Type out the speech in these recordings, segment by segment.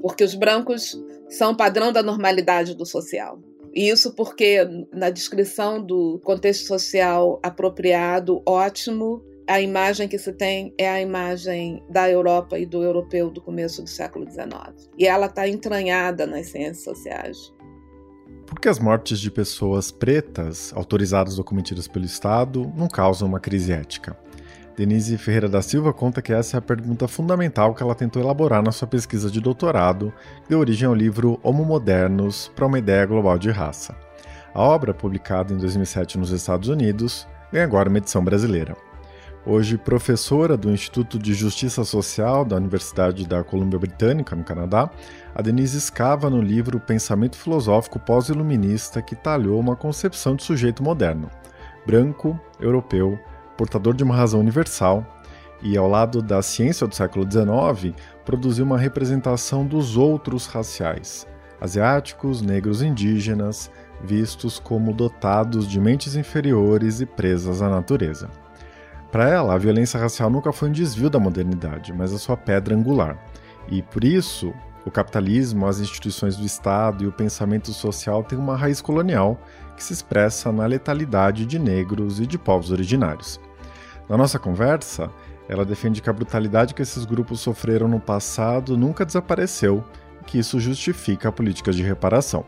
porque os brancos são padrão da normalidade do social. E isso porque na descrição do contexto social apropriado, ótimo, a imagem que se tem é a imagem da Europa e do europeu do começo do século XIX. E ela está entranhada nas ciências sociais. Por que as mortes de pessoas pretas, autorizadas ou cometidas pelo Estado, não causam uma crise ética? Denise Ferreira da Silva conta que essa é a pergunta fundamental que ela tentou elaborar na sua pesquisa de doutorado, que deu origem ao livro Homo Modernos para uma Ideia Global de Raça. A obra, publicada em 2007 nos Estados Unidos, ganha agora uma edição brasileira. Hoje professora do Instituto de Justiça Social da Universidade da Colômbia Britânica, no Canadá, a Denise escava no livro Pensamento Filosófico Pós-Iluminista que talhou uma concepção de sujeito moderno, branco, europeu, portador de uma razão universal, e ao lado da ciência do século XIX, produziu uma representação dos outros raciais, asiáticos, negros indígenas, vistos como dotados de mentes inferiores e presas à natureza. Para ela, a violência racial nunca foi um desvio da modernidade, mas a sua pedra angular. E por isso, o capitalismo, as instituições do Estado e o pensamento social têm uma raiz colonial que se expressa na letalidade de negros e de povos originários. Na nossa conversa, ela defende que a brutalidade que esses grupos sofreram no passado nunca desapareceu e que isso justifica políticas de reparação.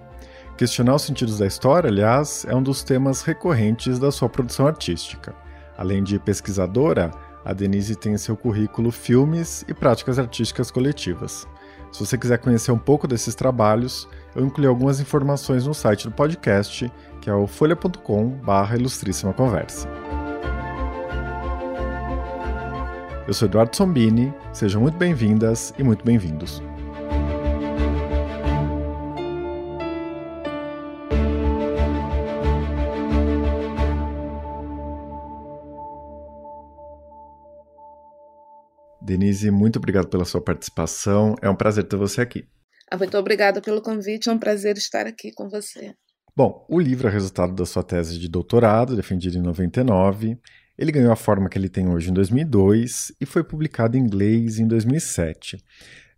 Questionar os sentidos da história, aliás, é um dos temas recorrentes da sua produção artística. Além de pesquisadora, a Denise tem em seu currículo filmes e práticas artísticas coletivas. Se você quiser conhecer um pouco desses trabalhos, eu incluí algumas informações no site do podcast, que é o folha.com/ilustríssima conversa. Eu sou Eduardo Sombini, sejam muito bem-vindas e muito bem-vindos. Denise, muito obrigado pela sua participação. É um prazer ter você aqui. Ah, muito obrigada pelo convite, é um prazer estar aqui com você. Bom, o livro é resultado da sua tese de doutorado, defendida em 99. Ele ganhou a forma que ele tem hoje em 2002 e foi publicado em inglês em 2007.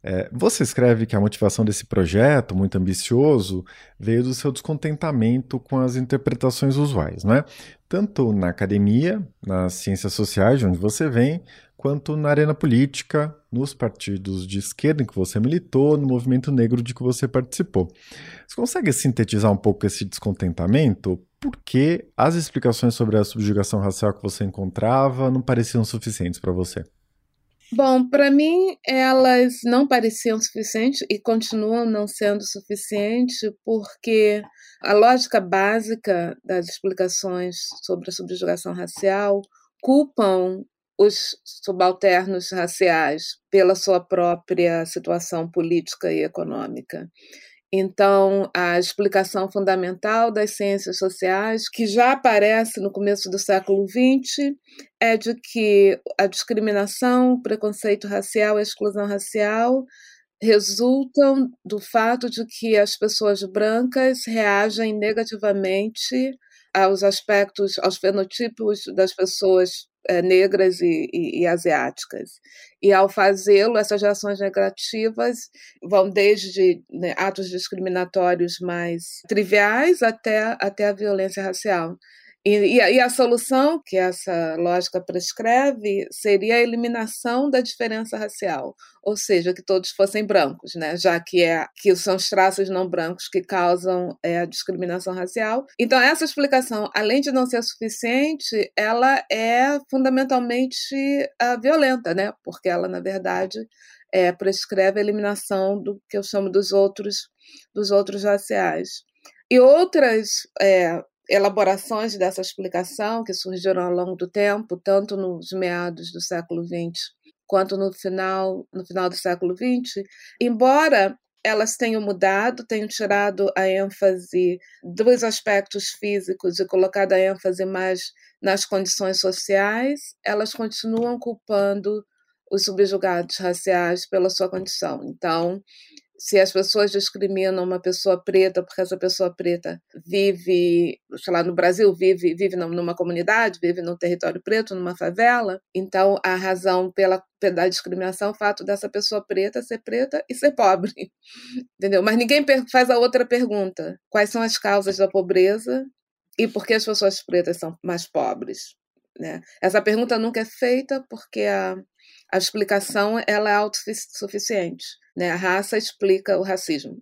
É, você escreve que a motivação desse projeto, muito ambicioso, veio do seu descontentamento com as interpretações usuais, não é? Tanto na academia, nas ciências sociais, de onde você vem, quanto na arena política, nos partidos de esquerda em que você militou, no movimento negro de que você participou. Você consegue sintetizar um pouco esse descontentamento? Por que as explicações sobre a subjugação racial que você encontrava não pareciam suficientes para você? Bom, para mim elas não pareciam suficientes e continuam não sendo suficientes porque a lógica básica das explicações sobre a subjugação racial culpam os subalternos raciais pela sua própria situação política e econômica. Então, a explicação fundamental das ciências sociais, que já aparece no começo do século XX, é de que a discriminação, o preconceito racial, a exclusão racial resultam do fato de que as pessoas brancas reagem negativamente aos aspectos, aos fenotipos das pessoas é, negras e, e, e, asiáticas. E ao fazê-lo, essas reações negativas vão desde né, atos discriminatórios mais triviais até, até a violência racial. E, e, a, e, a, solução que essa lógica prescreve seria a eliminação da diferença racial, ou seja, que todos fossem brancos, né? já que, é, que são os traços não brancos que causam é, a discriminação racial. Então, essa explicação, além de não ser suficiente, ela é fundamentalmente uh, violenta, né? porque ela, na verdade, é, prescreve a eliminação do que eu chamo dos outros, dos outros raciais. E outras é, elaborações dessa explicação que surgiram ao longo do tempo, tanto nos meados do século XX quanto no final, no final do século XX, embora elas tenham mudado, tenham tirado a ênfase dos aspectos físicos e colocado a ênfase mais nas condições sociais, elas continuam culpando os subjugados raciais pela sua condição. Então, se as pessoas discriminam uma pessoa preta porque essa pessoa preta vive, sei lá, no Brasil, vive, vive numa comunidade, vive num território preto, numa favela, então a razão pela da discriminação é o fato dessa pessoa preta ser preta e ser pobre. Entendeu? Mas ninguém faz a outra pergunta: quais são as causas da pobreza e por que as pessoas pretas são mais pobres? Né? Essa pergunta nunca é feita porque a, a explicação ela é autossuficiente. Né? A raça explica o racismo.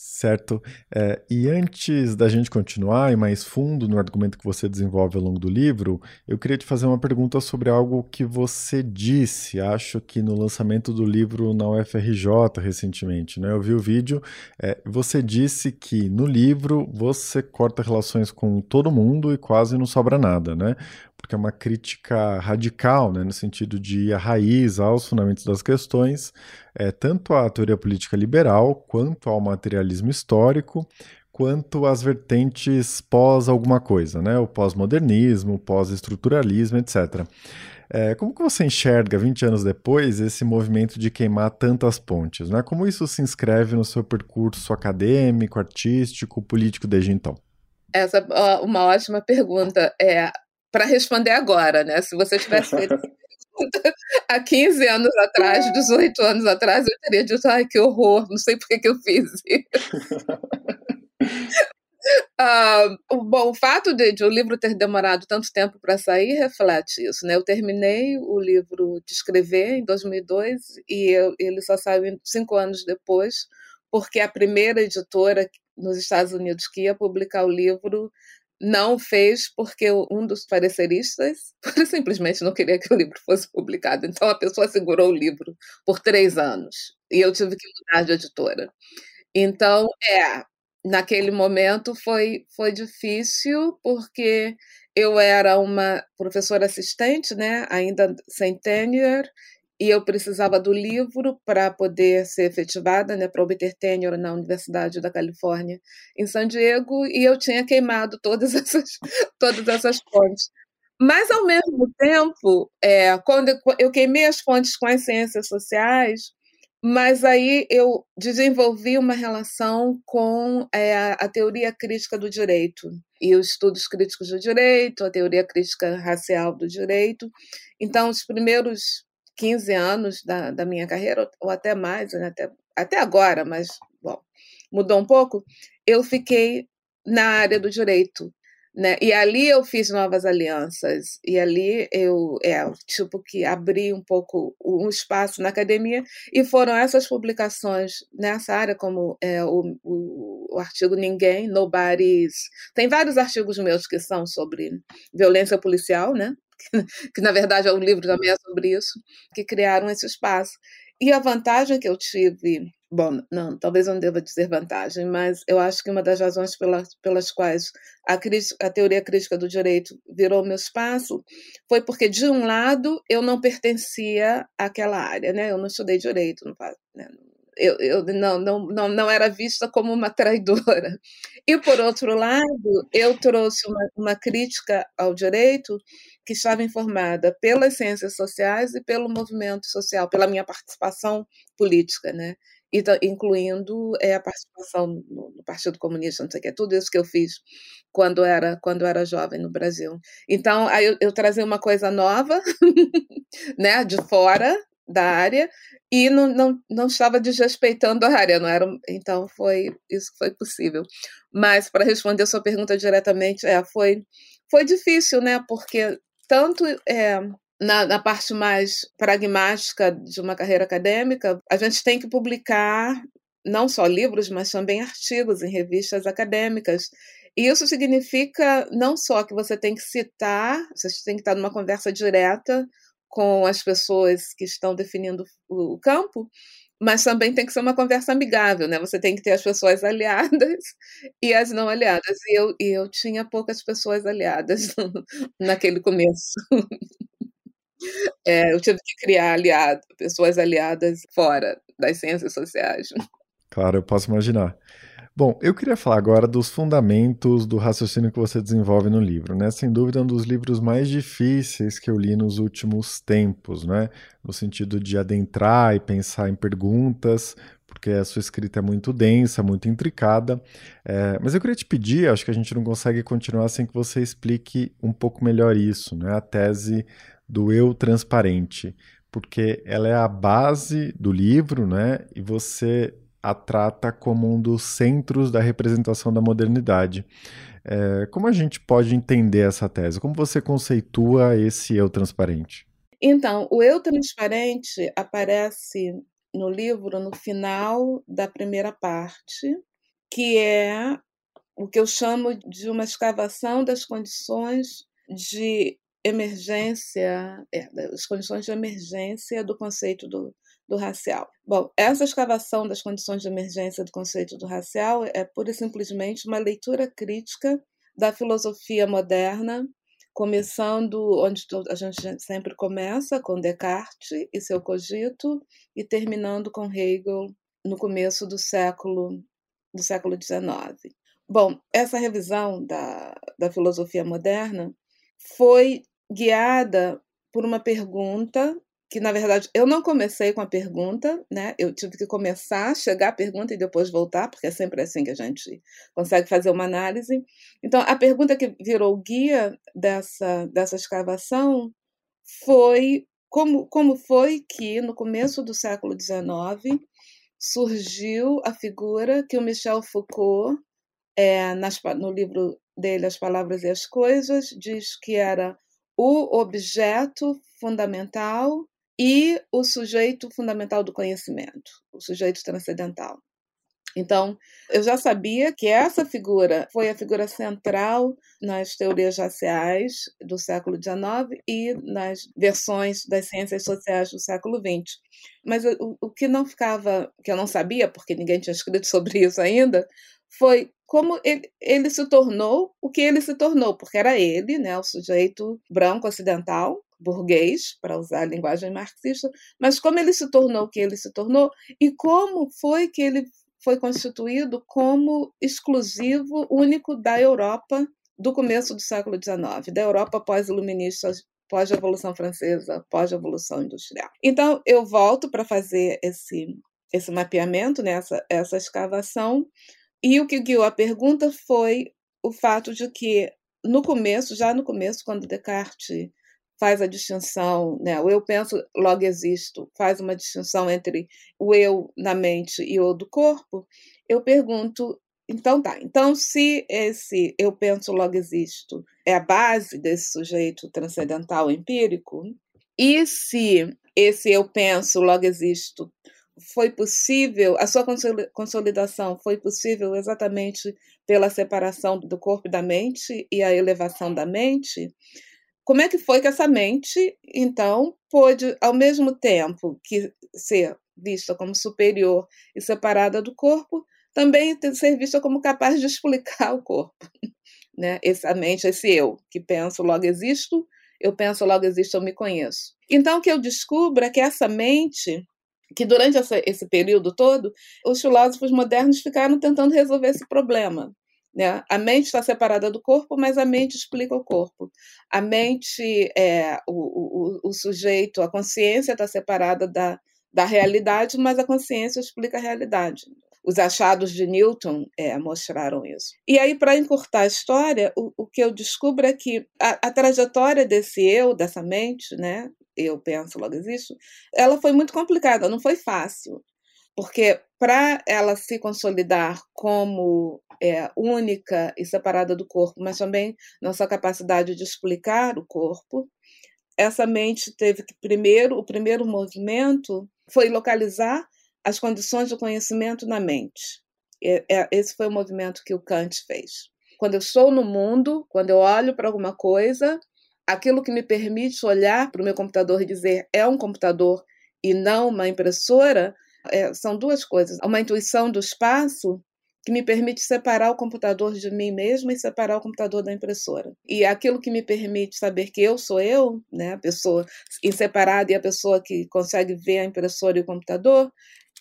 Certo. É, e antes da gente continuar e mais fundo no argumento que você desenvolve ao longo do livro, eu queria te fazer uma pergunta sobre algo que você disse, acho que no lançamento do livro na UFRJ recentemente. Né? Eu vi o vídeo, é, você disse que no livro você corta relações com todo mundo e quase não sobra nada, né? Porque é uma crítica radical, né, no sentido de ir à raiz, aos fundamentos das questões, é, tanto à teoria política liberal, quanto ao materialismo histórico, quanto às vertentes pós alguma coisa, né, o pós-modernismo, pós-estruturalismo, etc. É, como que você enxerga, 20 anos depois, esse movimento de queimar tantas pontes? Né? Como isso se inscreve no seu percurso acadêmico, artístico, político desde então? Essa é uma ótima pergunta. É, para responder agora, né? Se você tivesse feito há 15 anos atrás, 18 anos atrás, eu teria dito, ai, que horror, não sei por que, que eu fiz isso. Uh, bom, o fato de, de, o livro ter demorado tanto tempo para sair reflete isso, né? Eu terminei o livro de escrever em 2002 e eu, ele só saiu cinco anos depois, porque a primeira editora nos Estados Unidos que ia publicar o livro não fez porque um dos pareceristas simplesmente não queria que o livro fosse publicado. Então a pessoa segurou o livro por três anos e eu tive que mudar de editora. Então, é, naquele momento foi, foi difícil porque eu era uma professora assistente, né, ainda sem tenure, e eu precisava do livro para poder ser efetivada, né, para obter tenure na Universidade da Califórnia em San Diego, e eu tinha queimado todas essas todas essas fontes. Mas ao mesmo tempo, é, quando eu queimei as fontes com as ciências sociais, mas aí eu desenvolvi uma relação com é, a teoria crítica do direito e os estudos críticos do direito, a teoria crítica racial do direito. Então, os primeiros 15 anos da, da minha carreira, ou até mais, né? até, até agora, mas bom, mudou um pouco, eu fiquei na área do direito. Né? E ali eu fiz novas alianças, e ali eu, é, tipo, que abri um pouco um espaço na academia, e foram essas publicações nessa área, como é, o, o, o artigo Ninguém, Nobody's. Tem vários artigos meus que são sobre violência policial, né? que na verdade é um livro também é sobre isso, que criaram esse espaço. E a vantagem que eu tive, bom, não, talvez eu não deva dizer vantagem, mas eu acho que uma das razões pelas, pelas quais a, a teoria crítica do direito virou meu espaço foi porque, de um lado, eu não pertencia àquela área, né? Eu não estudei direito, não, né? Eu, eu não, não, não, não era vista como uma traidora. E, por outro lado, eu trouxe uma, uma crítica ao direito que estava informada pelas ciências sociais e pelo movimento social, pela minha participação política, né? E, incluindo é, a participação no, Partido Comunista, não sei o que, tudo isso que eu fiz quando era quando era jovem no Brasil. Então, aí eu, eu trazia uma coisa nova, né, de fora da área e não, não, não estava desrespeitando a área, não era, então foi isso foi possível. Mas para responder a sua pergunta diretamente, é, foi foi difícil, né? Porque tanto é, na, na, parte mais pragmática de uma carreira acadêmica, a gente tem que publicar não só livros, mas também artigos em revistas acadêmicas. E isso significa não só que você tem que citar, você tem que estar numa conversa direta com as pessoas que estão definindo o campo, mas também tem que ser uma conversa amigável, né? Você tem que ter as pessoas aliadas e as não aliadas. E eu, eu tinha poucas pessoas aliadas naquele começo. É, eu tive que criar aliado, pessoas aliadas fora das ciências sociais. Claro, eu posso imaginar. Bom, eu queria falar agora dos fundamentos do raciocínio que você desenvolve no livro, né? Sem dúvida, é um dos livros mais difíceis que eu li nos últimos tempos, né? No sentido de adentrar e pensar em perguntas, porque a sua escrita é muito densa, muito intricada. É, mas eu queria te pedir, acho que a gente não consegue continuar sem que você explique um pouco melhor isso, né? A tese do eu transparente, porque ela é a base do livro, né? E você a trata como um dos centros da representação da modernidade. É, como a gente pode entender essa tese? Como você conceitua esse eu transparente? Então, o eu transparente aparece no livro no final da primeira parte, que é o que eu chamo de uma escavação das condições de emergência, é, as condições de emergência do conceito do, do racial. Bom, essa escavação das condições de emergência do conceito do racial é pura e simplesmente uma leitura crítica da filosofia moderna, começando onde a gente sempre começa, com Descartes e seu cogito, e terminando com Hegel no começo do século do século XIX. Bom, essa revisão da, da filosofia moderna foi guiada por uma pergunta que na verdade eu não comecei com a pergunta, né? Eu tive que começar, chegar à pergunta e depois voltar, porque é sempre assim que a gente consegue fazer uma análise. Então, a pergunta que virou guia dessa dessa escavação foi como como foi que no começo do século XIX surgiu a figura que o Michel Foucault é, nas, no livro dele As Palavras e as Coisas diz que era o objeto fundamental e o sujeito fundamental do conhecimento, o sujeito transcendental. Então, eu já sabia que essa figura foi a figura central nas teorias raciais do século XIX e nas versões das ciências sociais do século XX. Mas o, o que não ficava, que eu não sabia, porque ninguém tinha escrito sobre isso ainda, foi como ele, ele se tornou o que ele se tornou, porque era ele, né, o sujeito branco ocidental, burguês, para usar a linguagem marxista, mas como ele se tornou o que ele se tornou e como foi que ele foi constituído como exclusivo único da Europa do começo do século XIX, da Europa pós-iluminista, pós-revolução francesa, pós-revolução industrial. Então eu volto para fazer esse esse mapeamento, né, essa, essa escavação, e o que guiou a pergunta foi o fato de que no começo, já no começo, quando Descartes faz a distinção, né? o eu penso, logo existo, faz uma distinção entre o eu na mente e o do corpo, eu pergunto, então tá, então se esse eu penso, logo existo é a base desse sujeito transcendental empírico, e se esse eu penso, logo existo foi possível, a sua consolidação foi possível exatamente pela separação do corpo e da mente e a elevação da mente, como é que foi que essa mente, então, pôde, ao mesmo tempo que ser vista como superior e separada do corpo, também ser vista como capaz de explicar o corpo? Né? Essa mente, esse eu, que penso, logo existo, eu penso, logo existo, eu me conheço. Então, o que eu descubro é que essa mente, que durante essa, esse período todo, os filósofos modernos ficaram tentando resolver esse problema. Né? A mente está separada do corpo, mas a mente explica o corpo. A mente, é, o, o, o sujeito, a consciência está separada da, da realidade, mas a consciência explica a realidade. Os achados de Newton é, mostraram isso. E aí, para encurtar a história, o, o, que eu descubro é que a, a, trajetória desse eu, dessa mente, né, eu penso, logo existo, ela foi muito complicada, não foi fácil. Porque para ela se consolidar como é, única e separada do corpo, mas também nossa capacidade de explicar o corpo, essa mente teve que primeiro, o primeiro movimento foi localizar as condições do conhecimento na mente. É, esse foi o movimento que o Kant fez. Quando eu estou no mundo, quando eu olho para alguma coisa, aquilo que me permite olhar para o meu computador e dizer é um computador e não uma impressora, é, são duas coisas. Uma intuição do espaço que me permite separar o computador de mim mesma e separar o computador da impressora. E aquilo que me permite saber que eu sou eu, né, a pessoa inseparada e a pessoa que consegue ver a impressora e o computador,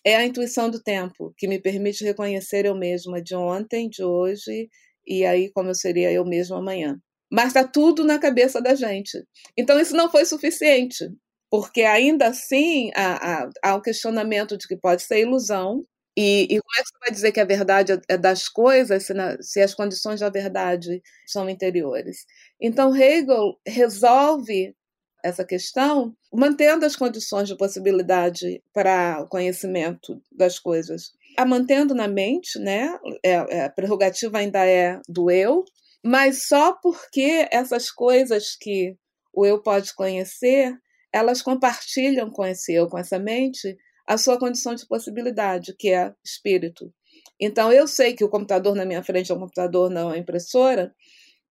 é a intuição do tempo, que me permite reconhecer eu mesma de ontem, de hoje, e aí como eu seria eu mesma amanhã. Mas está tudo na cabeça da gente. Então, isso não foi suficiente, porque ainda assim há, há, há um questionamento de que pode ser ilusão, e, e, como é que você vai dizer que a verdade é, é das coisas se, na, se, as condições da verdade são interiores? Então, Hegel resolve essa questão mantendo as condições de possibilidade para o conhecimento das coisas, a mantendo na mente, né? É, é, a prerrogativa ainda é do eu, mas só porque essas coisas que o eu pode conhecer, elas compartilham com esse eu, com essa mente, a sua condição de possibilidade, que é espírito. Então, eu sei que o computador na minha frente é um computador, não é impressora,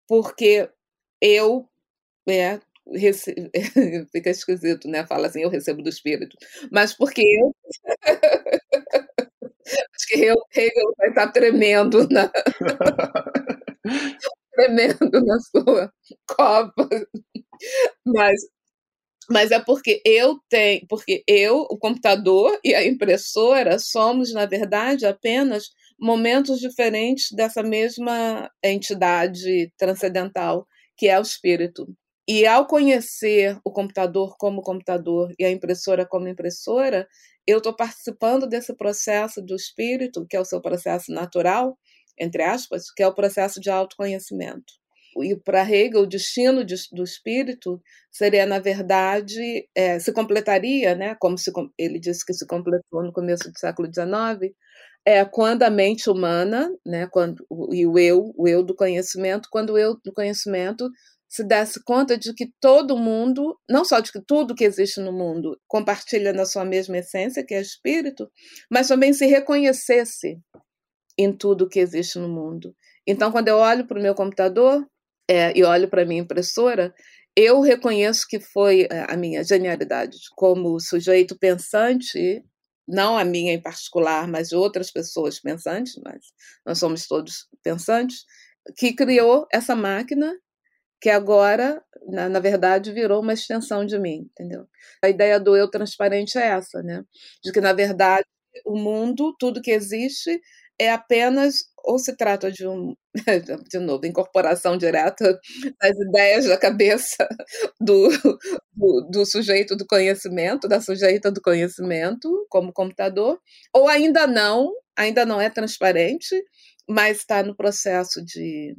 porque eu é, rece... fica esquisito, né? Fala assim, eu recebo do espírito. Mas porque eu. Acho que Hegel vai estar tremendo na. tremendo na sua copa. Mas mas é porque eu tenho, porque eu, o computador e a impressora somos, na verdade, apenas momentos diferentes dessa mesma entidade transcendental que é o espírito. E ao conhecer o computador como computador e a impressora como impressora, eu estou participando desse processo do espírito, que é o seu processo natural, entre aspas, que é o processo de autoconhecimento e para Hegel, o destino de, do espírito seria, na verdade, é, se completaria, né, como se, ele disse que se completou no começo do século XIX, é quando a mente humana, né, quando, e o eu, o eu do conhecimento, quando o eu do conhecimento se desse conta de que todo mundo, não só de que tudo que existe no mundo compartilha na sua mesma essência, que é espírito, mas também se reconhecesse em tudo que existe no mundo. Então, quando eu olho para o meu computador, é, e olho para minha impressora, eu reconheço que foi é, a minha genialidade como sujeito pensante, não a minha em particular, mas outras pessoas pensantes, mas nós somos todos pensantes, que criou essa máquina que agora, na, na, verdade, virou uma extensão de mim, entendeu? A ideia do eu transparente é essa, né? De que, na verdade, o mundo, tudo que existe, é apenas ou se trata de um, de novo, incorporação direta das ideias da cabeça do, do, do, sujeito do conhecimento, da sujeita do conhecimento, como computador, ou ainda não, ainda não é transparente, mas está no processo de,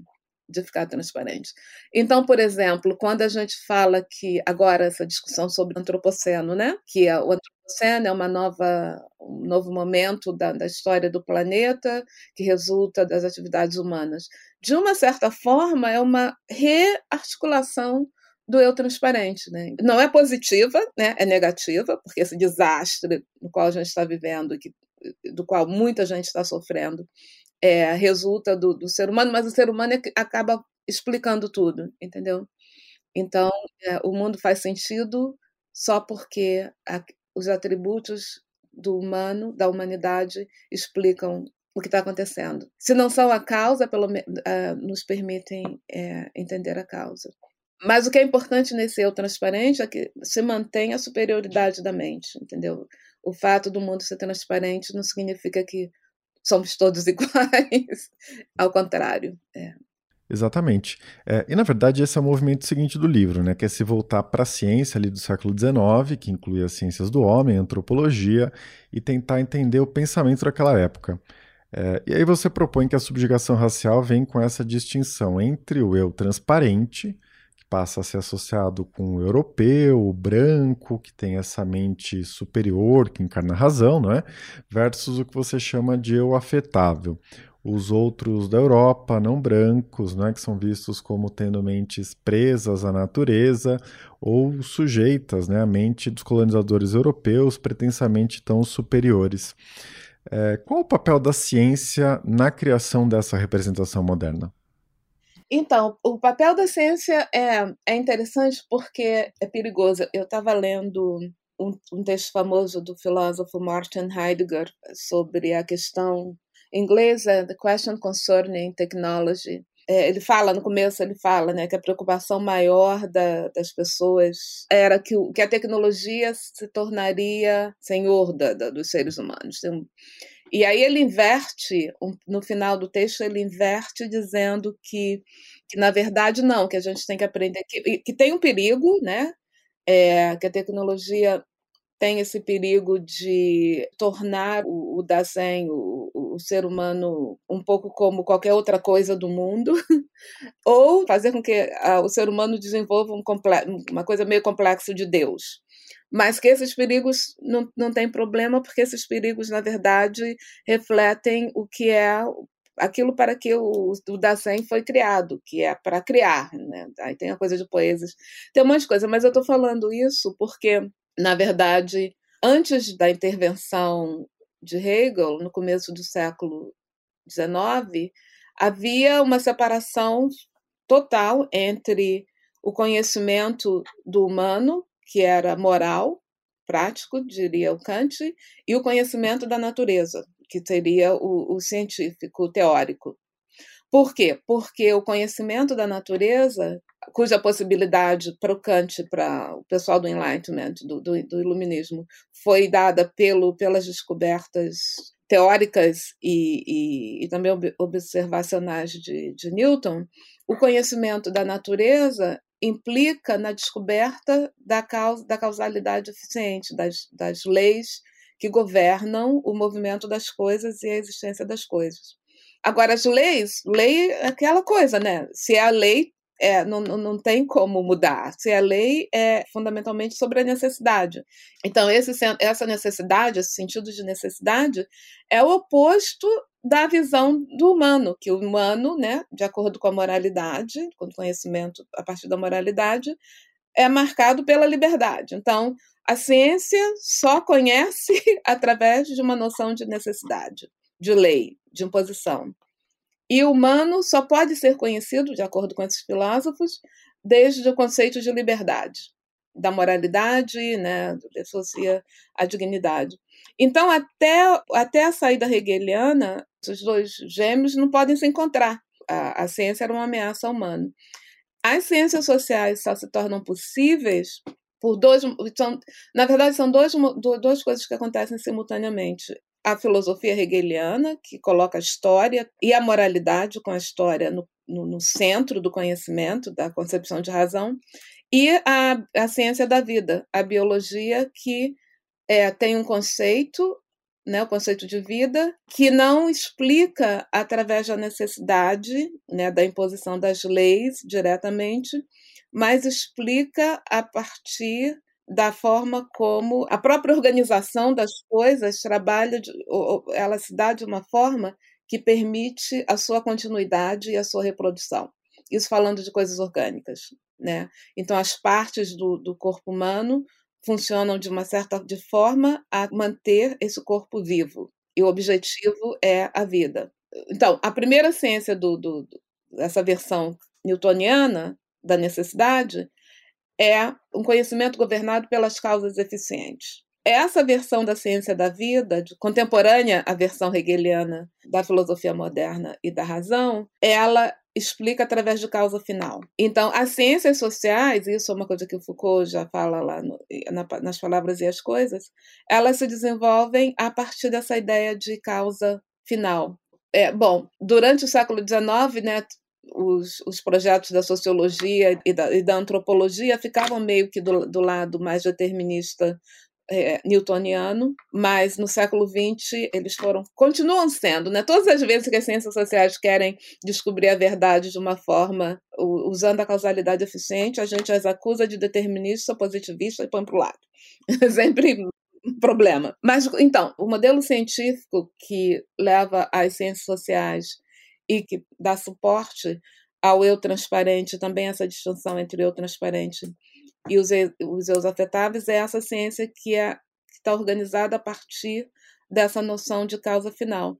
de ficar transparente. Então, por exemplo, quando a gente fala que agora essa discussão sobre o antropoceno, né, que é o antropoceno é uma nova um novo momento da, da história do planeta que resulta das atividades humanas. De uma certa forma, é uma rearticulação do eu transparente, né? Não é positiva, né? É negativa, porque esse desastre no qual a gente está vivendo, que, do qual muita gente está sofrendo, é, resulta do, do, ser humano, mas o ser humano é acaba explicando tudo, entendeu? Então, é, o mundo faz sentido só porque a, os atributos do humano, da humanidade, explicam o que está acontecendo. Se não são a causa, pelo uh, nos permitem é, entender a causa. Mas o que é importante nesse eu transparente é que se mantém a superioridade da mente, entendeu? O fato do mundo ser transparente não significa que somos todos iguais. Ao contrário. É. Exatamente. É, e na verdade esse é o movimento seguinte do livro, né, que é se voltar para a ciência ali do século XIX, que inclui as ciências do homem, a antropologia, e tentar entender o pensamento daquela época. É, e aí você propõe que a subjugação racial vem com essa distinção entre o eu transparente, passa a ser associado com o europeu, o branco, que tem essa mente superior, que encarna a razão, não é? Versus o que você chama de eu afetável. Os outros da Europa, não brancos, não é? que são vistos como tendo mentes presas à natureza ou sujeitas né? à mente dos colonizadores europeus, pretensamente tão superiores. É, qual o papel da ciência na criação dessa representação moderna? Então, o papel da ciência é, é interessante porque é perigoso. Eu estava lendo um, um, texto famoso do filósofo Martin Heidegger sobre a questão inglesa, The Question Concerning Technology, é, ele fala no começo, ele fala né, que a preocupação maior da, das pessoas era que, que a tecnologia se tornaria senhor da, da, dos seres humanos. E aí ele inverte, no final do texto, ele inverte dizendo que, que na verdade, não, que a gente tem que aprender, que, que tem um perigo, né? É, que a tecnologia tem esse perigo de tornar o, o Dasein, o, o, ser humano, um pouco como qualquer outra coisa do mundo, ou fazer com que a, o ser humano desenvolva um uma coisa meio complexa de Deus. Mas que esses perigos não, não tem problema, porque esses perigos, na verdade, refletem o que é aquilo para que o, o Dasein foi criado, que é para criar. Né? Aí tem a coisa de poesias, tem um monte de coisa, mas eu estou falando isso porque na verdade, antes da intervenção de Hegel, no começo do século XIX, havia uma separação total entre o conhecimento do humano, que era moral, prático, diria o Kant, e o conhecimento da natureza, que seria o, o científico, teórico. Por quê? Porque o conhecimento da natureza cuja possibilidade para o Kant, para o pessoal do Enlightenment, do, do, do iluminismo, foi dada pelo, pelas descobertas teóricas e, e, e também observacionais de, de Newton, o conhecimento da natureza implica na descoberta da, causa, da causalidade eficiente, das, das leis que governam o movimento das coisas e a existência das coisas. Agora, as leis, lei é aquela coisa, né? Se é a lei, é, não, não tem como mudar. Se a lei é fundamentalmente sobre a necessidade. Então, esse, essa necessidade, esse sentido de necessidade, é o oposto da visão do humano, que o humano, né, de acordo com a moralidade, com o conhecimento a partir da moralidade, é marcado pela liberdade. Então, a ciência só conhece através de uma noção de necessidade, de lei, de imposição. E o humano só pode ser conhecido, de acordo com esses filósofos, desde o conceito de liberdade, da moralidade, né, associa a dignidade. Então, até, até a saída hegeliana, os dois gêmeos não podem se encontrar. A, a ciência era uma ameaça ao humano. As ciências sociais só se tornam possíveis por dois. São, na verdade, são dois, duas coisas que acontecem simultaneamente a filosofia hegeliana, que coloca a história e a moralidade com a história no, no, no centro do conhecimento, da concepção de razão, e a, a ciência da vida, a biologia, que é, tem um conceito, né, o conceito de vida, que não explica através da necessidade, né, da imposição das leis diretamente, mas explica a partir da forma como a própria organização das coisas trabalha, ela se dá de uma forma que permite a sua continuidade e a sua reprodução. Isso falando de coisas orgânicas, né? Então as partes do, do corpo humano funcionam de uma certa de forma a manter esse corpo vivo e o objetivo é a vida. Então a primeira ciência do, do dessa versão newtoniana da necessidade é um conhecimento governado pelas causas eficientes. Essa versão da ciência da vida, contemporânea à versão hegeliana da filosofia moderna e da razão, ela explica através de causa final. Então, as ciências sociais, isso é uma coisa que o Foucault já fala lá no, na, nas Palavras e as Coisas, elas se desenvolvem a partir dessa ideia de causa final. É, bom, durante o século XIX, né, os, os projetos da sociologia e da, e da antropologia ficavam meio que do, do lado mais determinista é, newtoniano, mas no século XX eles foram, continuam sendo, né? Todas as vezes que as ciências sociais querem descobrir a verdade de uma forma usando a causalidade eficiente, a gente as acusa de determinista, positivista e põe para o lado. Sempre problema. Mas então, o modelo científico que leva as ciências sociais e que dá suporte ao eu transparente, também essa distinção entre o eu transparente e os, os eus afetáveis, é essa ciência que é, está organizada a partir dessa noção de causa final.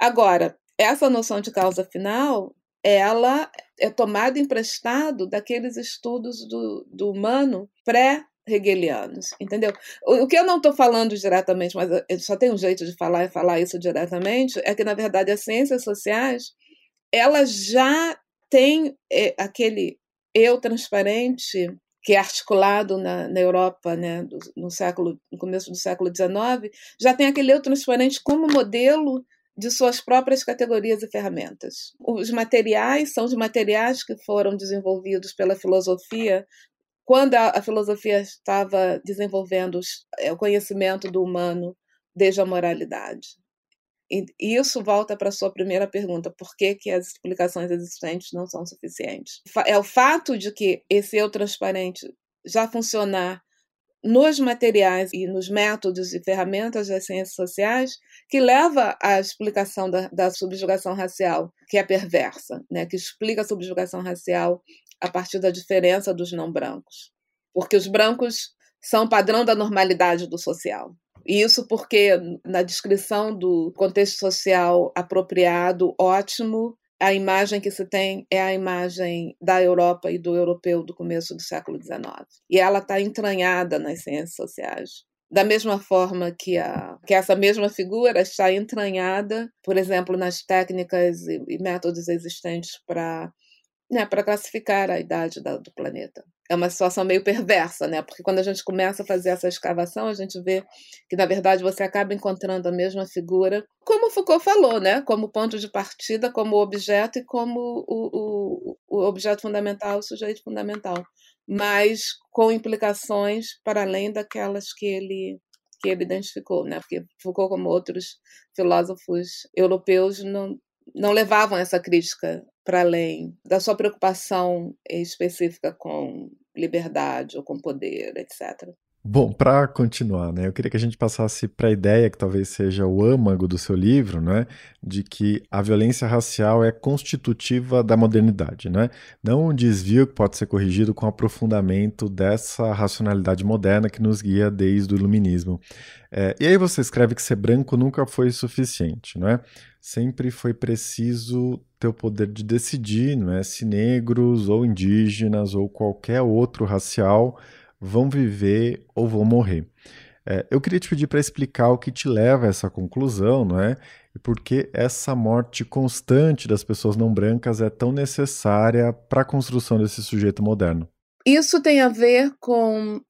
Agora, essa noção de causa final, ela é tomada emprestado daqueles estudos do, do humano pré hegelianos, entendeu? O, que eu não estou falando diretamente, mas só tem um jeito de falar e falar isso diretamente, é que, na verdade, as ciências sociais elas já tem é, aquele eu transparente que é articulado na, na Europa né, do, no século no começo do século XIX, já tem aquele eu transparente como modelo de suas próprias categorias e ferramentas. Os materiais são os materiais que foram desenvolvidos pela filosofia quando a, a filosofia estava desenvolvendo é, o conhecimento do humano desde a moralidade. E isso volta para a sua primeira pergunta: por que, que as explicações existentes não são suficientes? É o fato de que esse eu transparente já funcionar nos materiais e nos métodos e ferramentas das ciências sociais que leva à explicação da, da subjugação racial, que é perversa, né? que explica a subjugação racial a partir da diferença dos não brancos. Porque os brancos são padrão da normalidade do social. Isso porque na descrição do contexto social apropriado, ótimo, a imagem que se tem é a imagem da Europa e do europeu do começo do século XIX. E ela está entranhada nas ciências sociais. Da mesma forma que, a, que essa mesma figura está entranhada, por exemplo, nas técnicas e, e métodos existentes para né, classificar a idade da, do planeta. É uma situação meio perversa, né? Porque quando a gente começa a fazer essa escavação, a gente vê que, na verdade, você acaba encontrando a mesma figura, como Foucault falou, né? Como ponto de partida, como objeto e como o, o, o objeto fundamental, o sujeito fundamental, mas com implicações para além daquelas que ele que ele identificou, né? Porque Foucault, como outros filósofos europeus, não, não levavam essa crítica para além da sua preocupação específica com liberdade ou com poder, etc. Bom, para continuar, né, eu queria que a gente passasse para a ideia que talvez seja o âmago do seu livro, né, de que a violência racial é constitutiva da modernidade, né, não um desvio que pode ser corrigido com aprofundamento dessa racionalidade moderna que nos guia desde o iluminismo. É, e aí você escreve que ser branco nunca foi suficiente, né? Sempre foi preciso ter o poder de decidir, não é, se negros ou indígenas ou qualquer outro racial vão viver ou vão morrer. É, eu queria te pedir para explicar o que te leva a essa conclusão, não é? E por que essa morte constante das pessoas não brancas é tão necessária para a construção desse sujeito moderno. Isso tem a ver com.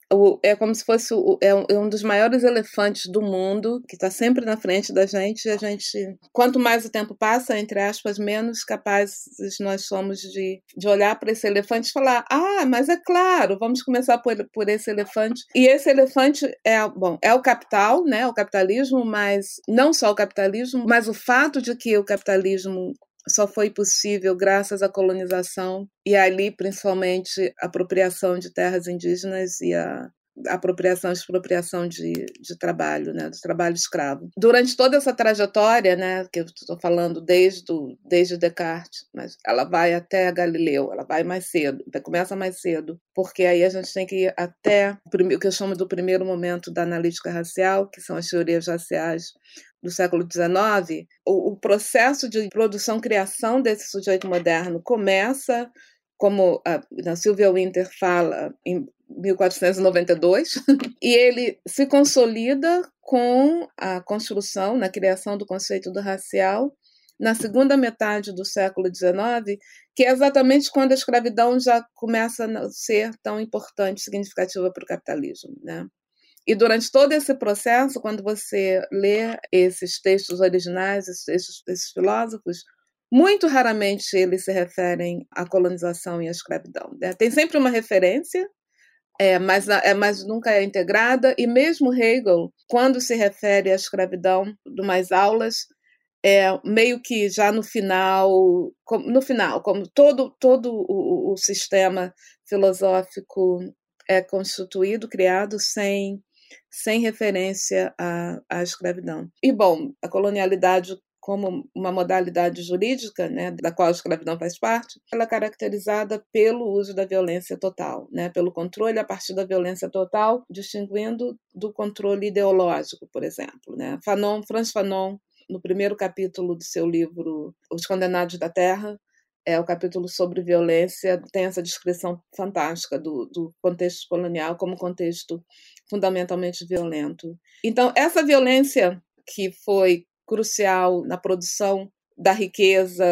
É como se fosse é, um, é um dos maiores elefantes do mundo, que está sempre na frente da gente. A gente, quanto mais o tempo passa, entre aspas, menos capazes nós somos de, de olhar para esse elefante e falar: ah, mas é claro, vamos começar por, por esse elefante. E esse elefante é, bom, é o capital, né, o capitalismo, mas não só o capitalismo, mas o fato de que o capitalismo só foi possível graças à colonização e ali principalmente apropriação de terras indígenas e a apropriação e expropriação de, de trabalho, né, do trabalho escravo. Durante toda essa trajetória, né, que eu estou falando desde, do, desde Descartes, mas ela vai até Galileu, ela vai mais cedo, começa mais cedo, porque aí a gente tem que ir até o que eu chamo do primeiro momento da analítica racial, que são as teorias raciais do século XIX, o, o processo de produção-criação desse sujeito moderno começa, como a, Sylvia Winter fala, 1492, e ele se consolida com a construção, na criação do conceito do racial, na segunda metade do século XIX, que é exatamente quando a escravidão já começa a ser tão importante, significativa para o capitalismo. Né? E durante todo esse processo, quando você lê esses textos originais, esses, esses filósofos, muito raramente eles se referem à colonização e à escravidão. Né? Tem sempre uma referência, é, mas, é, mas nunca é integrada, e mesmo Hegel, quando se refere à escravidão, do mais aulas, é meio que já no final, no final, como todo, todo o, o sistema filosófico é constituído, criado sem sem referência à, à escravidão. E, bom, a colonialidade como uma modalidade jurídica, né, da qual a escravidão faz parte, ela é caracterizada pelo uso da violência total, né, pelo controle a partir da violência total, distinguindo do controle ideológico, por exemplo. Né. Fanon, Franz Fanon, no primeiro capítulo do seu livro Os Condenados da Terra, é o capítulo sobre violência, tem essa descrição fantástica do, do contexto colonial como contexto fundamentalmente violento. Então, essa violência que foi crucial na produção da riqueza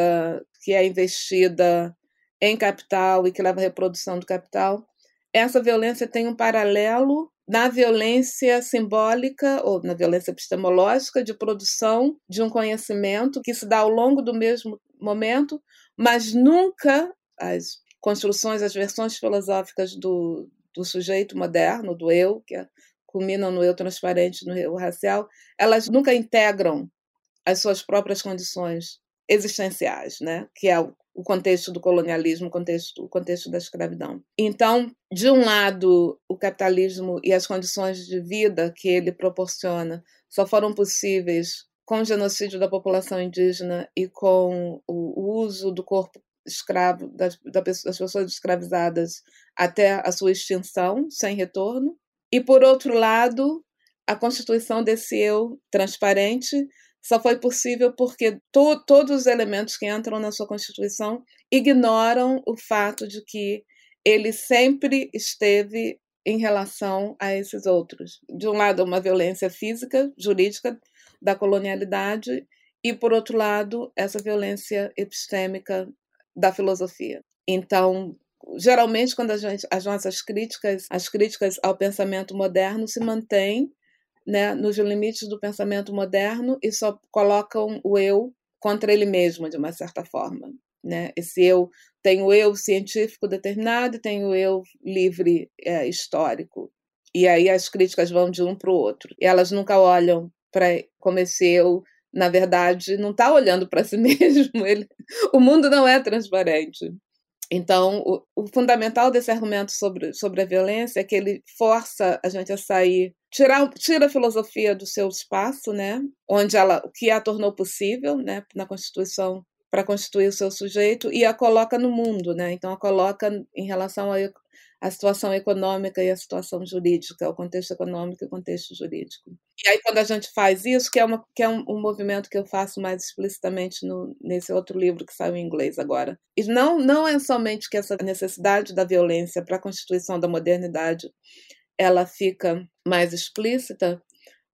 que é investida em capital e que leva à reprodução do capital, essa violência tem um paralelo na violência simbólica ou na violência epistemológica de produção de um conhecimento que se dá ao longo do mesmo momento, mas nunca as construções, as versões filosóficas do, do sujeito moderno, do eu, que é, culminam no eu transparente, no eu racial, elas nunca integram as suas próprias condições existenciais, né? que é o contexto do colonialismo, o contexto, o contexto da escravidão. Então, de um lado, o capitalismo e as condições de vida que ele proporciona só foram possíveis com o genocídio da população indígena e com o, uso do corpo escravo das, das pessoas escravizadas até a sua extinção, sem retorno. E, por outro lado, a constituição desse eu transparente só foi possível porque to, todos os elementos que entram na sua Constituição ignoram o fato de que ele sempre esteve em relação a esses outros. De um lado, uma violência física, jurídica da colonialidade, e, por outro lado, essa violência epistêmica da filosofia. Então, geralmente, quando gente, as nossas críticas, as críticas ao pensamento moderno se mantêm né, nos limites do pensamento moderno e só colocam o eu contra ele mesmo, de uma certa forma. Né? Esse eu tem o eu científico determinado e tem o eu livre é, histórico. E aí as críticas vão de um para o outro. E elas nunca olham para como esse eu, na verdade, não está olhando para si mesmo. Ele, o mundo não é transparente. Então, o, o, fundamental desse argumento sobre, sobre a violência é que ele força a gente a sair, tirar, tira a filosofia do seu espaço, né, onde ela, o que a tornou possível, né, na Constituição para constituir o seu sujeito e a coloca no mundo, né? Então a coloca em relação a a situação econômica e a situação jurídica, o contexto econômico e o contexto jurídico. E aí, quando a gente faz isso, que é, uma, que é um, um movimento que eu faço mais explicitamente no, nesse outro livro que saiu em inglês agora. E não, não é somente que essa necessidade da violência para a constituição da modernidade ela fica mais explícita,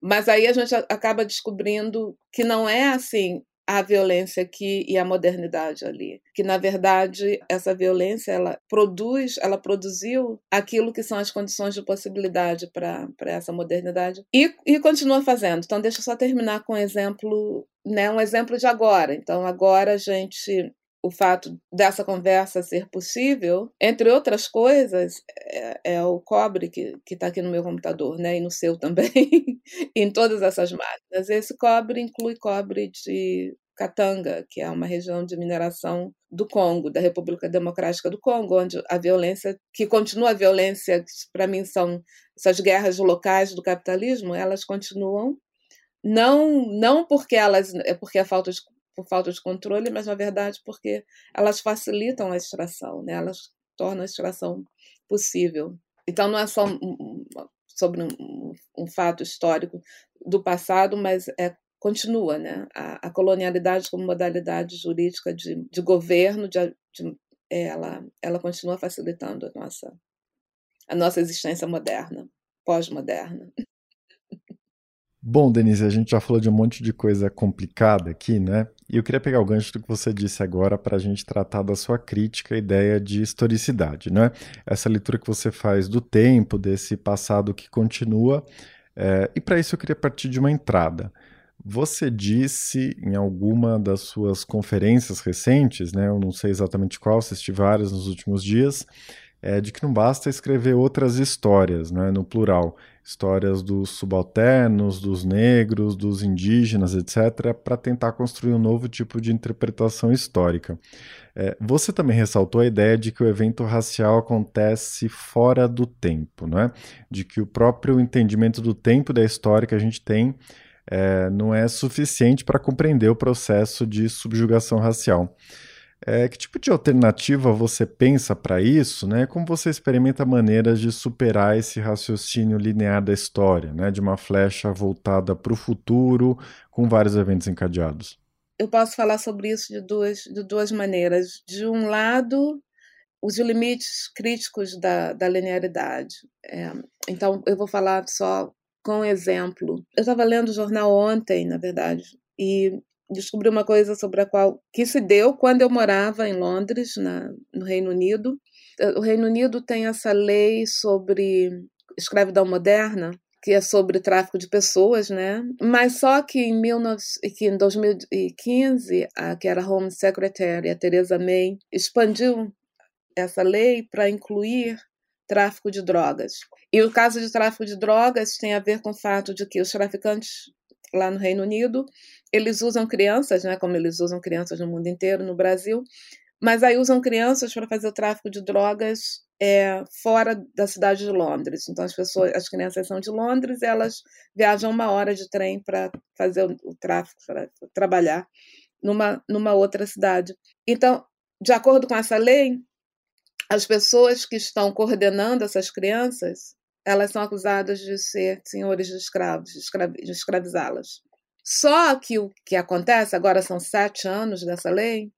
mas aí a gente acaba descobrindo que não é assim a violência aqui e a modernidade ali, que na verdade essa violência ela produz, ela produziu aquilo que são as condições de possibilidade para essa modernidade e, e continua fazendo. Então deixa eu só terminar com um exemplo, né, um exemplo de agora. Então agora a gente o fato dessa conversa ser possível, entre outras coisas, é, é o cobre que está aqui no meu computador, né, e no seu também, em todas essas máquinas. Esse cobre inclui cobre de Katanga, que é uma região de mineração do Congo, da República Democrática do Congo, onde a violência, que continua a violência, para mim são essas guerras locais do capitalismo, elas continuam não não porque elas é porque a falta de por falta de controle, mas na verdade porque elas facilitam a extração, né? elas tornam a extração possível. Então não é só sobre um, um fato histórico do passado, mas é continua, né? A, a colonialidade como modalidade jurídica de, de governo, de, de, ela, ela continua facilitando a nossa, a nossa existência moderna, pós-moderna. Bom, Denise, a gente já falou de um monte de coisa complicada aqui, né? E eu queria pegar o gancho do que você disse agora para a gente tratar da sua crítica ideia de historicidade, né? Essa leitura que você faz do tempo, desse passado que continua. É, e para isso eu queria partir de uma entrada. Você disse em alguma das suas conferências recentes, né? Eu não sei exatamente qual, assisti várias nos últimos dias, é, de que não basta escrever outras histórias, né, no plural, histórias dos subalternos, dos negros, dos indígenas, etc., para tentar construir um novo tipo de interpretação histórica. É, você também ressaltou a ideia de que o evento racial acontece fora do tempo, né? de que o próprio entendimento do tempo da história que a gente tem é, não é suficiente para compreender o processo de subjugação racial. É, que tipo de alternativa você pensa para isso, né? Como você experimenta maneiras de superar esse raciocínio linear da história, né? De uma flecha voltada para o futuro, com vários eventos encadeados. Eu posso falar sobre isso de duas, de duas maneiras. De um lado, os limites críticos da, da linearidade. É, então, eu vou falar só com um exemplo. Eu estava lendo o jornal ontem, na verdade, e descobri uma coisa sobre a qual que se deu quando eu morava em Londres, na, no Reino Unido. O Reino Unido tem essa lei sobre escravidão moderna, que é sobre tráfico de pessoas, né? Mas só que em, 19, que em 2015, a que era Home Secretary, a Theresa May, expandiu essa lei para incluir tráfico de drogas. E o caso de tráfico de drogas tem a ver com o fato de que os traficantes lá no Reino Unido, eles usam crianças, né, como eles usam crianças no mundo inteiro, no Brasil, mas aí usam crianças para fazer o tráfico de drogas é, fora da cidade de Londres. Então as pessoas, as crianças são de Londres, elas viajam uma hora de trem para fazer o, o tráfico, para trabalhar numa numa outra cidade. Então, de acordo com essa lei, as pessoas que estão coordenando essas crianças, elas são acusadas de ser senhores de escravos, de, de escravizá-las. Só que o que acontece, agora são sete anos dessa lei,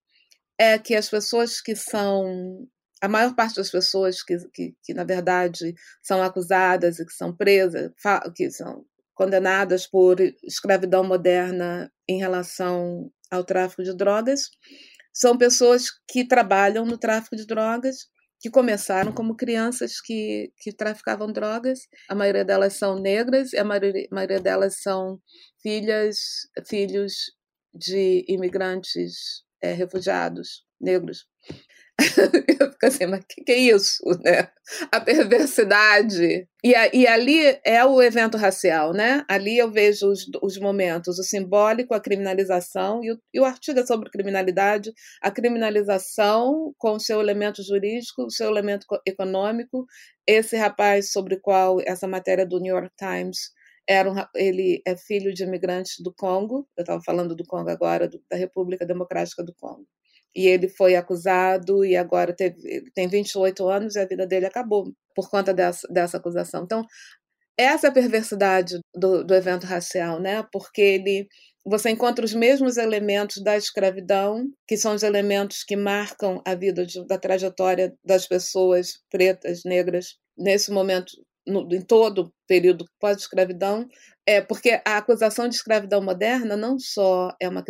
é que as pessoas que são. A maior parte das pessoas que, que, que na verdade, são acusadas e que são presas, que são condenadas por escravidão moderna em relação ao tráfico de drogas, são pessoas que trabalham no tráfico de drogas que começaram como crianças que, que traficavam drogas. A maioria delas são negras a maioria, a maioria delas são filhas, filhos de imigrantes é, refugiados negros. eu fico assim, mas o que, que, é isso, né? A perversidade. E, a, e, ali é o evento racial, né? Ali eu vejo os, os momentos, o simbólico, a criminalização, e o, e o artigo é sobre criminalidade, a criminalização com o seu elemento jurídico, o seu elemento econômico. Esse rapaz sobre o qual essa matéria do New York Times era um, ele é filho de imigrantes do Congo, eu estava falando do Congo agora, do, da República Democrática do Congo e ele foi acusado e agora teve, tem 28 anos e a vida dele acabou por conta dessa, dessa acusação. Então, essa é a perversidade do, do evento racial, né? Porque ele você encontra os mesmos elementos da escravidão, que são os elementos que marcam a vida de, da trajetória das pessoas pretas, negras, nesse momento no, em todo o período pós-escravidão, é porque a acusação de escravidão moderna não só é uma,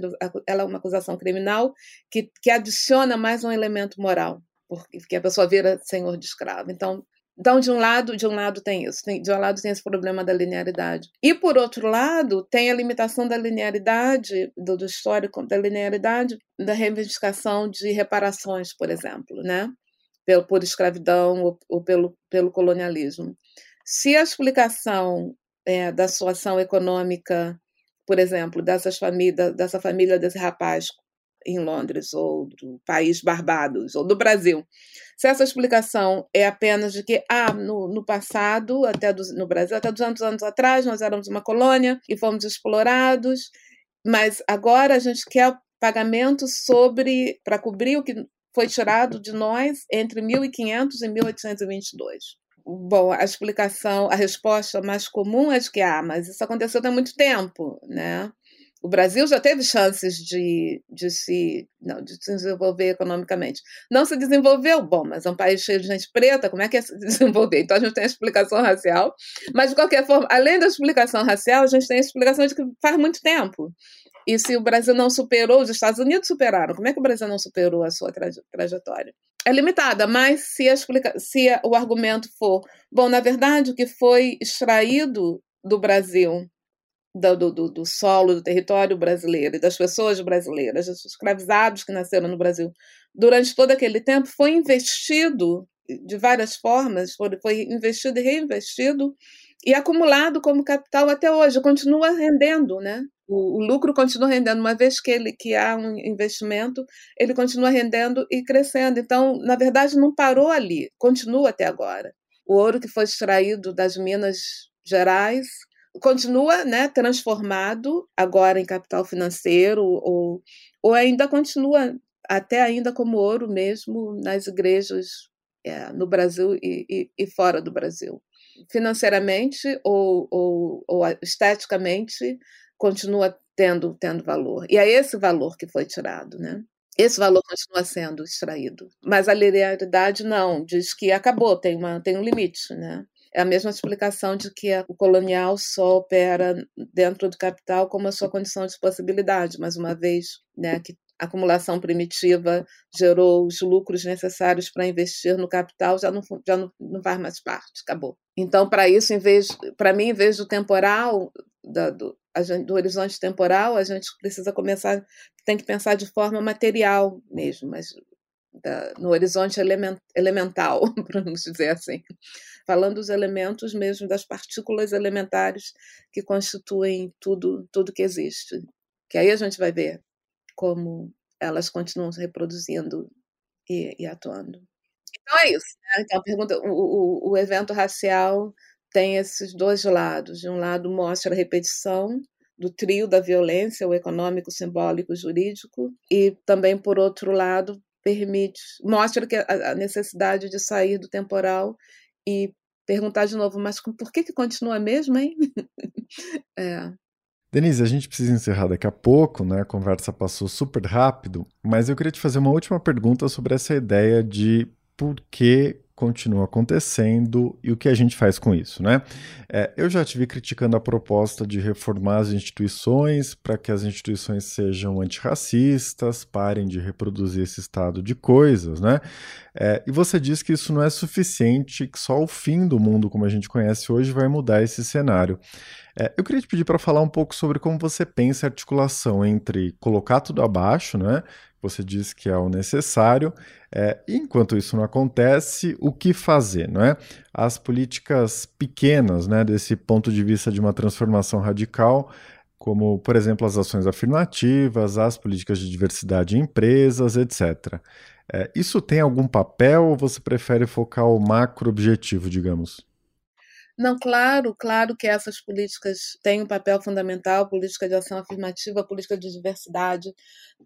ela é uma acusação criminal que, que adiciona mais um elemento moral, porque a pessoa vira senhor de escravo. Então, então, de um lado, de um lado tem isso, tem, de um lado tem esse problema da linearidade. E por outro lado, tem a limitação da linearidade, do, do histórico da linearidade da reivindicação de reparações, por exemplo, né? Pelo, por escravidão ou, ou pelo, pelo colonialismo. Se a explicação é, da situação econômica, por exemplo, dessas dessa família desse rapaz em Londres, ou do país Barbados, ou do Brasil, se essa explicação é apenas de que, ah, no, no passado, até do, no Brasil, até 200 anos atrás, nós éramos uma colônia e fomos explorados, mas agora a gente quer pagamento sobre para cobrir o que foi tirado de nós entre 1500 e 1822. Bom, a explicação, a resposta mais comum é de que, ah, mas isso aconteceu há muito tempo, né? O Brasil já teve chances de, de, se, não, de se desenvolver economicamente. Não se desenvolveu, bom, mas é um país cheio de gente preta, como é que é se desenvolver? Então a gente tem a explicação racial, mas de qualquer forma, além da explicação racial, a gente tem a explicação de que faz muito tempo. E se o Brasil não superou, os Estados Unidos superaram, como é que o Brasil não superou a sua trajetória? É limitada, mas se, explica, se o argumento for, bom, na verdade, o que foi extraído do Brasil, do, do, do solo, do território brasileiro e das pessoas brasileiras, dos escravizados que nasceram no Brasil, durante todo aquele tempo, foi investido de várias formas, foi, foi investido e reinvestido e acumulado como capital até hoje, continua rendendo, né? O, o, lucro continua rendendo, uma vez que, ele, que há um investimento, ele continua rendendo e crescendo. Então, na verdade, não parou ali, continua até agora. O ouro que foi extraído das Minas Gerais continua né, transformado agora em capital financeiro, ou, ou ainda continua até ainda como ouro mesmo nas igrejas é, no Brasil e, e, e fora do Brasil financeiramente ou, ou, ou esteticamente continua tendo, tendo valor. E é esse valor que foi tirado, né? Esse valor continua sendo extraído. Mas a linearidade não, diz que acabou, tem, uma, tem um limite, né? É a mesma explicação de que o colonial só opera dentro do capital como a sua condição de possibilidade, mas uma vez né, que a acumulação primitiva gerou os lucros necessários para investir no capital, já não, já não, não faz mais parte, acabou. Então, para isso, em vez, para mim, em vez do temporal, da, do, gente, do horizonte temporal, a gente precisa começar, tem que pensar de forma material mesmo, mas da, no horizonte element, elemental, vamos dizer assim, falando dos elementos mesmo, das partículas elementares que constituem tudo, tudo que existe. Que aí a gente vai ver como elas continuam se reproduzindo e, e atuando. Então é isso. Né? Então, pergunta, o, o, o evento racial tem esses dois lados. De um lado, mostra a repetição do trio da violência, o econômico, simbólico, jurídico, e também, por outro lado, permite, mostra que a, necessidade de sair do temporal e perguntar de novo, mas por que que continua mesmo, hein? é. Denise, a gente precisa encerrar daqui a pouco, né? A conversa passou super rápido, mas eu queria te fazer uma última pergunta sobre essa ideia de por que continua acontecendo e o que a gente faz com isso, né? É, eu já tive criticando a proposta de reformar as instituições para que as instituições sejam antirracistas, parem de reproduzir esse estado de coisas, né? É, e você diz que isso não é suficiente, que só o fim do mundo como a gente conhece hoje vai mudar esse cenário. É, eu queria te pedir para falar um pouco sobre como você pensa a articulação entre colocar tudo abaixo, né? Você diz que é o necessário, é, enquanto isso não acontece, o que fazer, não é? As políticas pequenas, né, desse ponto de vista de uma transformação radical, como, por exemplo, as ações afirmativas, as políticas de diversidade em empresas, etc. É, isso tem algum papel ou você prefere focar o macro objetivo, digamos? Não, claro, claro que essas políticas têm um papel fundamental, política de ação afirmativa, política de diversidade.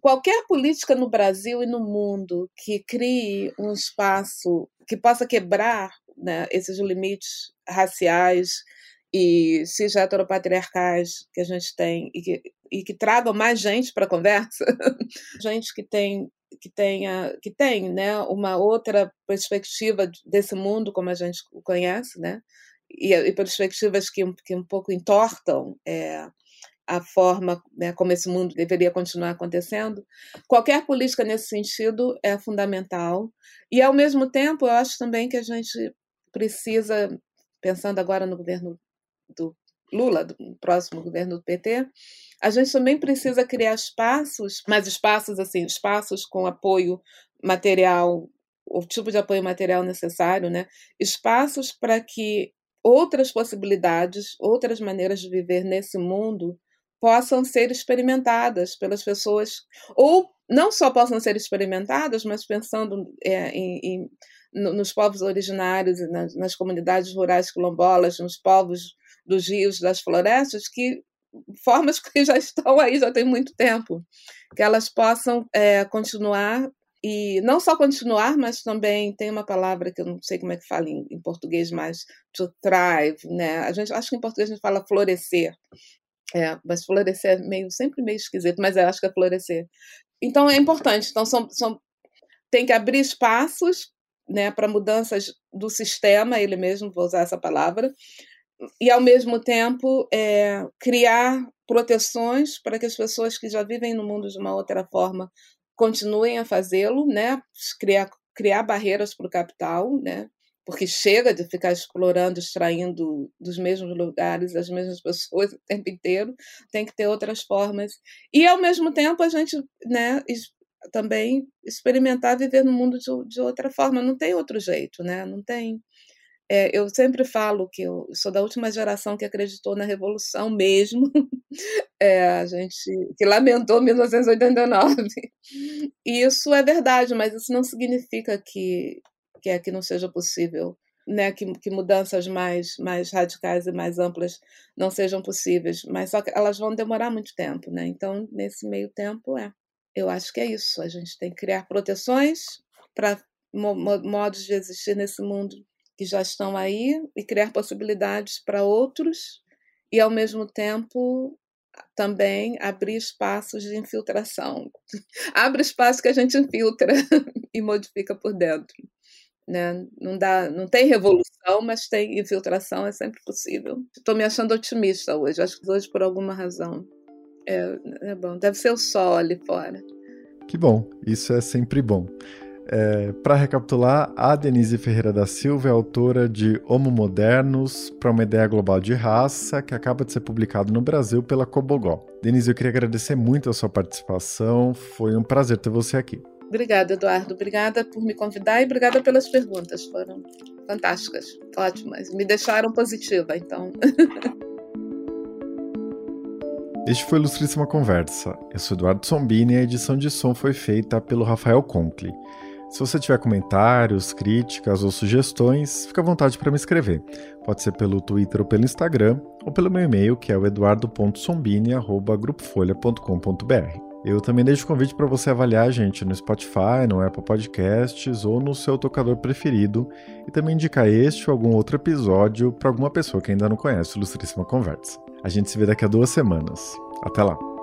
Qualquer política no Brasil e no mundo que crie um espaço que possa quebrar né, esses limites raciais e cis heteropatriarcais que a gente tem e que, e que tragam mais gente para a conversa, gente que tem que tenha que tem né uma outra perspectiva desse mundo como a gente conhece né e, e perspectivas que, que um pouco entortam é, a forma né, como esse mundo deveria continuar acontecendo. Qualquer política nesse sentido é fundamental. E, ao mesmo tempo, eu acho também que a gente precisa, pensando agora no governo do Lula, do próximo governo do PT, a gente também precisa criar espaços, mas espaços assim, espaços com apoio material, o tipo de apoio material necessário, né? Espaços para que outras possibilidades, outras maneiras de viver nesse mundo possam ser experimentadas pelas pessoas, ou não só possam ser experimentadas, mas pensando é, em, em, nos povos originários, nas, nas comunidades rurais quilombolas, nos povos dos rios, das florestas, que formas que já estão aí já tem muito tempo, que elas possam é, continuar e não só continuar, mas também tem uma palavra que eu não sei como é que fala em, em português, mas to thrive, né? A gente acho que em português a gente fala florescer. É, mas florescer é meio, sempre meio esquisito, mas eu acho que é florescer. Então é importante. Então são, são tem que abrir espaços, né, para mudanças do sistema, ele mesmo vou usar essa palavra, e ao mesmo tempo é, criar proteções para que as pessoas que já vivem no mundo de uma outra forma continuem a fazê-lo, né? criar, criar barreiras para o capital, né? porque chega de ficar explorando, extraindo dos mesmos lugares as mesmas pessoas o tempo inteiro, tem que ter outras formas. E, ao mesmo tempo, a gente né, também experimentar viver no mundo de, de outra forma, não tem outro jeito, né? não tem. É, eu sempre falo que eu sou da última geração que acreditou na revolução mesmo, é, a gente que lamentou 1989. E isso é verdade, mas isso não significa que que, é, que não seja possível, né? Que, que mudanças mais mais radicais e mais amplas não sejam possíveis, mas só que elas vão demorar muito tempo, né? Então nesse meio tempo é, eu acho que é isso. A gente tem que criar proteções para modos de existir nesse mundo que já estão aí e criar possibilidades para outros e ao mesmo tempo também abrir espaços de infiltração. Abre espaço que a gente infiltra e modifica por dentro. né? Não dá, não tem revolução, mas tem infiltração, é sempre possível. Estou me achando otimista hoje, acho que hoje por alguma razão. É, é bom, deve ser o sol ali fora. Que bom, isso é sempre bom. É, para recapitular, a Denise Ferreira da Silva é autora de Homo Modernos para uma Ideia Global de Raça, que acaba de ser publicado no Brasil pela Cobogó. Denise, eu queria agradecer muito a sua participação, foi um prazer ter você aqui. Obrigada, Eduardo. Obrigada por me convidar e obrigada pelas perguntas. Foram fantásticas, ótimas. Me deixaram positiva, então. Este foi Ilustríssima Conversa. Eu sou Eduardo Sombini e a edição de som foi feita pelo Rafael Conkle. Se você tiver comentários, críticas ou sugestões, fica à vontade para me escrever. Pode ser pelo Twitter ou pelo Instagram, ou pelo meu e-mail, que é o eduardo.sombini.grupofolha.com.br. Eu também deixo o convite para você avaliar a gente no Spotify, no Apple Podcasts ou no seu tocador preferido e também indicar este ou algum outro episódio para alguma pessoa que ainda não conhece o Ilustríssima Conversa. A gente se vê daqui a duas semanas. Até lá!